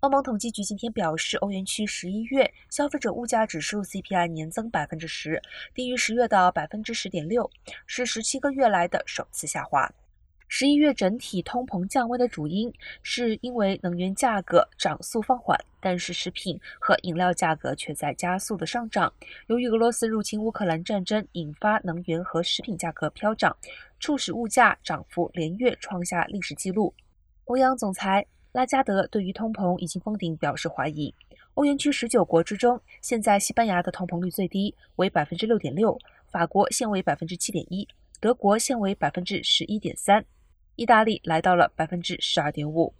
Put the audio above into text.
欧盟统计局今天表示，欧元区十一月消费者物价指数 CPI 年增百分之十，低于十月的百分之十点六，是十七个月来的首次下滑。十一月整体通膨降温的主因是因为能源价格涨速放缓，但是食品和饮料价格却在加速的上涨。由于俄罗斯入侵乌克兰战争引发能源和食品价格飙涨，促使物价涨幅连月创下历史纪录。欧央总裁拉加德对于通膨已经封顶表示怀疑。欧元区十九国之中，现在西班牙的通膨率最低，为百分之六点六；法国现为百分之七点一；德国现为百分之十一点三。意大利来到了百分之十二点五。